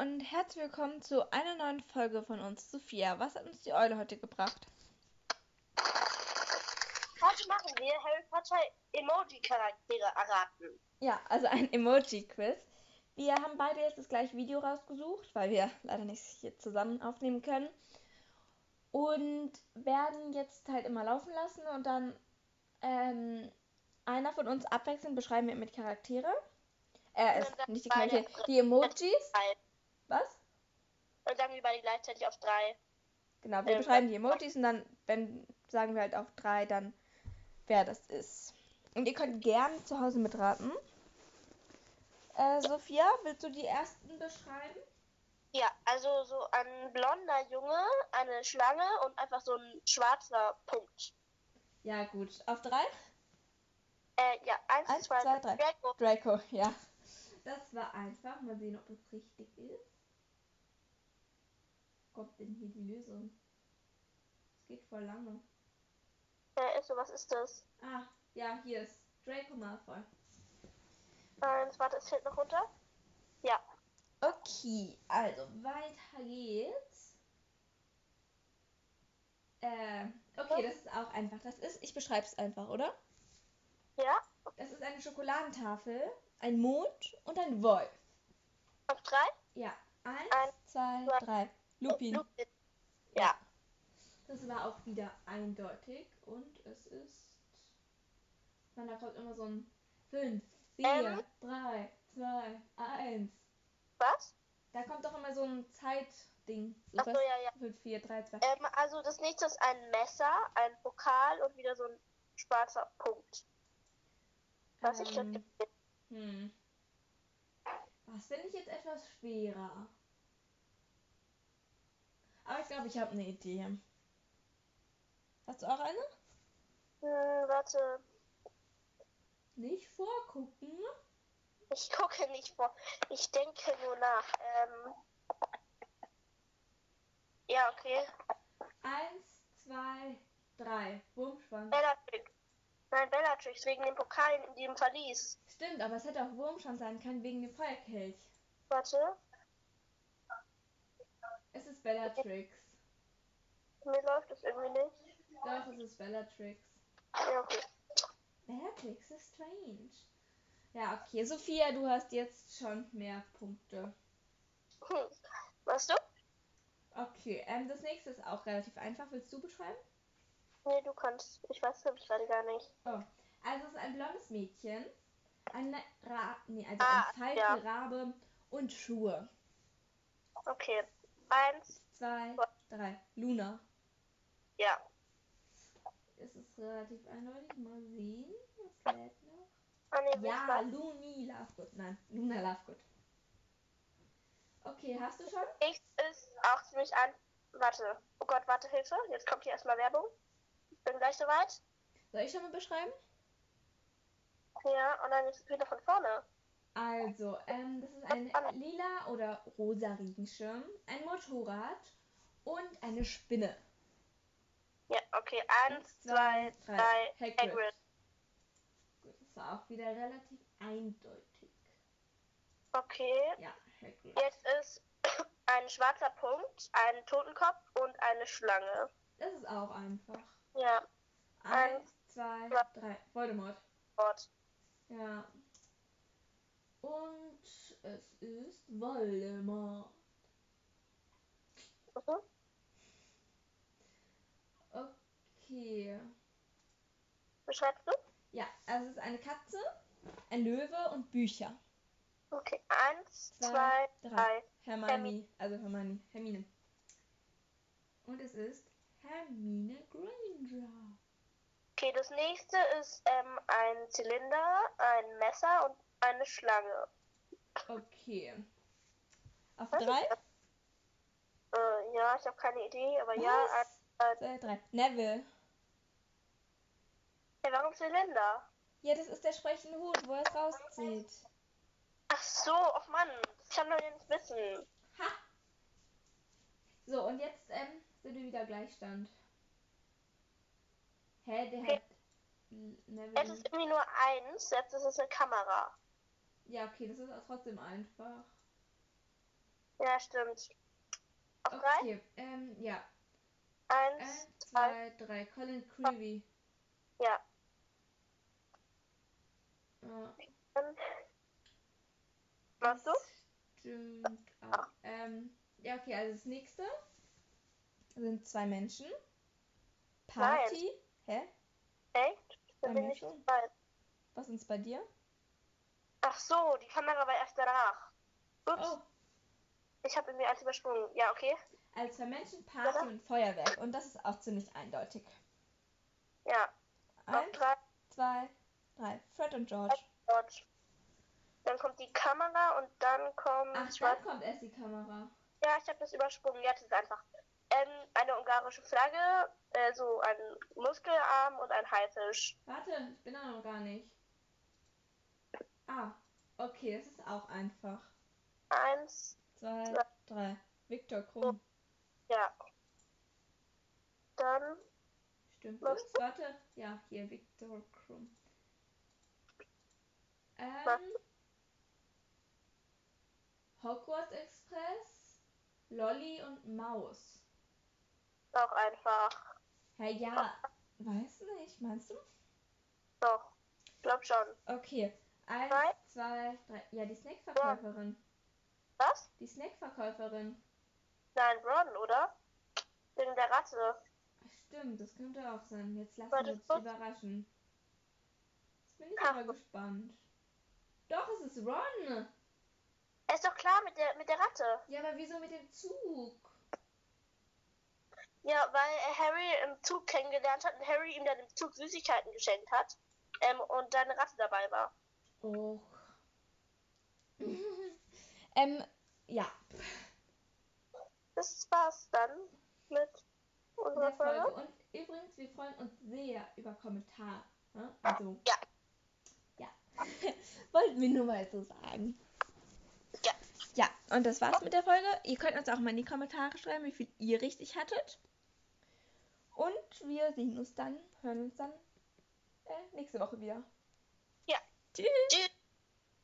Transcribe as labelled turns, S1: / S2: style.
S1: und herzlich willkommen zu einer neuen Folge von uns. Sophia, was hat uns die Eule heute gebracht?
S2: Heute machen wir Harry Potter Emoji-Charaktere erraten.
S1: Ja, also ein Emoji-Quiz. Wir haben beide jetzt das gleiche Video rausgesucht, weil wir leider nicht hier zusammen aufnehmen können. Und werden jetzt halt immer laufen lassen und dann ähm, einer von uns abwechselnd beschreiben wir mit Charaktere. Äh, ist nicht die Charaktere, die Emojis. Was?
S2: Und sagen wir beide gleichzeitig auf drei.
S1: Genau, wir ähm, beschreiben die Emojis und dann, wenn sagen wir halt auf drei, dann wer das ist. Und ihr könnt gerne zu Hause mitraten. Äh, Sophia, willst du die ersten beschreiben?
S2: Ja, also so ein blonder Junge, eine Schlange und einfach so ein schwarzer Punkt.
S1: Ja, gut. Auf drei?
S2: Äh, ja, eins, eins zwei, zwei, drei.
S1: Draco. Draco, ja. Das war einfach. Mal sehen, ob es richtig ist. Kommt denn hier die Lösung? Es geht voll lange.
S2: Äh, so, was ist das?
S1: Ah, ja, hier ist Draco Malfoy.
S2: Eins, warte, es fehlt noch runter. Ja.
S1: Okay, also weiter geht's. Äh, okay, das ist auch einfach. Das ist, ich beschreibe es einfach, oder?
S2: Ja.
S1: Das ist eine Schokoladentafel, ein Mond und ein Wolf.
S2: Auf drei?
S1: Ja. Eins, Eins zwei, zwei, drei. Lupin. Lupin.
S2: Ja.
S1: Das war auch wieder eindeutig und es ist. Man, da kommt immer so ein 5, 4, 3, 2, 1.
S2: Was?
S1: Da kommt doch immer so ein Zeitding.
S2: So Achso, ja, ja.
S1: 5, 4, 3, 2.
S2: Ähm, also das nächste ist ein Messer, ein Pokal und wieder so ein schwarzer Punkt. Was ähm, ich schon
S1: hm. Was finde ich jetzt etwas schwerer? Aber ich glaube, ich habe eine Idee. Hast du auch eine?
S2: Hm, warte.
S1: Nicht vorgucken.
S2: Ich gucke nicht vor. Ich denke nur nach. Ähm ja, okay.
S1: Eins, zwei, drei. Wurmschwanz.
S2: Bellatrix. Nein, Bellatrix, wegen dem Pokal in dem Verlies.
S1: Stimmt, aber es hätte auch Wurmschwanz sein können, wegen dem Feuerkelch.
S2: Warte.
S1: Es ist Bellatrix.
S2: Mir läuft es irgendwie nicht.
S1: Doch, es ist Bellatrix.
S2: Ja, okay.
S1: Bellatrix ist strange. Ja, okay. Sophia, du hast jetzt schon mehr Punkte.
S2: Hm. Was du?
S1: Okay, ähm, das nächste ist auch relativ einfach. Willst du beschreiben?
S2: Nee, du kannst. Ich weiß nämlich gerade gar nicht.
S1: Oh. Also es ist ein blondes Mädchen, eine Ra nee, also ah, ein Falkenrabe ja. und Schuhe.
S2: Okay. Eins,
S1: zwei, drei. Luna.
S2: Ja.
S1: Es ist relativ eindeutig. Mal sehen. Was lädt noch?
S2: Ah, nee,
S1: ja, Luni Lovegood. Nein, Luna Lovegood. Okay, hast du schon?
S2: Ich ist auch ziemlich an. Warte. Oh Gott, warte, Hilfe. Jetzt kommt hier erstmal Werbung. Ich bin gleich soweit.
S1: Soll ich schon mal beschreiben?
S2: Ja, und dann ist es wieder von vorne.
S1: Also, ähm, das ist ein lila oder rosa Regenschirm, ein Motorrad und eine Spinne.
S2: Ja, okay. Eins, zwei, drei. drei. Hagrid. Hagrid.
S1: Gut, das war auch wieder relativ eindeutig.
S2: Okay.
S1: Ja, Hagrid.
S2: Jetzt ist ein schwarzer Punkt, ein Totenkopf und eine Schlange.
S1: Das ist auch einfach.
S2: Ja.
S1: Eins, zwei, drei. Voldemort.
S2: Voldemort.
S1: Ja. Und es ist.
S2: Mhm.
S1: Okay.
S2: Beschreibst du?
S1: Ja, also es ist eine Katze, ein Löwe und Bücher.
S2: Okay, eins, zwei, zwei drei. drei.
S1: Hermione, Hermine. also Hermione, Hermine. Und es ist Hermine Granger.
S2: Okay, das nächste ist ähm, ein Zylinder, ein Messer und eine Schlange.
S1: Okay. Auf Was drei?
S2: Äh, ja, ich habe keine Idee, aber
S1: Was?
S2: ja.
S1: Ein, zwei, drei. Neville.
S2: Ja, warum Zylinder?
S1: Ja, das ist der sprechende Hut, wo er es rauszieht.
S2: Ach so, ach Mann, das kann man ja nicht wissen.
S1: Ha! So, und jetzt ähm, sind wir wieder Gleichstand. Hä, der okay. hat.
S2: Neville. Jetzt ist irgendwie nur eins, jetzt ist es eine Kamera.
S1: Ja, okay, das ist auch trotzdem einfach.
S2: Ja, stimmt. Auf drei?
S1: Okay, ähm, ja.
S2: Eins,
S1: Eins,
S2: zwei,
S1: zwei, drei. Colin Creevy.
S2: ja.
S1: Ja,
S2: machst du?
S1: Stimmt auch. Ähm, ja, okay, also das nächste sind zwei Menschen. Party. Hä?
S2: Echt? Dann bin
S1: mir
S2: ich
S1: schon. Was ist bei dir?
S2: Ach so, die Kamera war erst danach. Ups,
S1: Oh,
S2: ich habe irgendwie alles übersprungen. Ja, okay.
S1: also zwei Menschen, Party und Feuerwerk. Und das ist auch ziemlich eindeutig.
S2: Ja. Auf
S1: Eins,
S2: drei,
S1: zwei, drei. Fred und George.
S2: dort. Dann kommt die Kamera und dann kommt.
S1: Ach, dann kommt erst die Kamera.
S2: Ja, ich habe das übersprungen. Jetzt ist einfach. Ähm, eine ungarische Flagge, äh, so ein Muskelarm und ein Haifisch.
S1: Warte, ich bin da noch gar nicht. Ah, okay, das ist auch einfach.
S2: Eins,
S1: Zwei,
S2: Zwei.
S1: drei. Viktor Krumm.
S2: ja. Dann
S1: Stimmt
S2: Was?
S1: das? Warte. Ja, hier, Viktor Krumm.
S2: Was?
S1: Ähm, Hogwarts Express, Lolly und Maus.
S2: auch einfach.
S1: Hä, ja, weiß nicht, meinst du?
S2: Doch. Glaub schon.
S1: Okay, eins,
S2: Drei.
S1: zwei, drei. Ja, die Snackverkäuferin.
S2: Was?
S1: Die Snackverkäuferin.
S2: Nein, Ron, oder? Wegen der Ratte.
S1: Stimmt, das könnte auch sein. Jetzt lassen
S2: Warte,
S1: wir uns überraschen. Jetzt bin ich
S2: Ach.
S1: aber gespannt. Doch, es ist Ron.
S2: Er ist doch klar mit der mit der Ratte.
S1: Ja, aber wieso mit dem Zug?
S2: Ja, weil er Harry im Zug kennengelernt hat und Harry ihm dann im Zug Süßigkeiten geschenkt hat. Ähm, und da eine Ratte dabei war.
S1: Och. ähm, ja,
S2: Das war's dann mit unserer
S1: der Folge.
S2: Folge.
S1: Und übrigens, wir freuen uns sehr über Kommentare. Ne? Also,
S2: Ja.
S1: Ja. Wollten wir nur mal so sagen.
S2: Ja.
S1: Ja, und das war's mit der Folge. Ihr könnt uns auch mal in die Kommentare schreiben, wie viel ihr richtig hattet. Und wir sehen uns dann, hören uns dann äh, nächste Woche wieder.
S2: チ
S1: ュ
S2: ー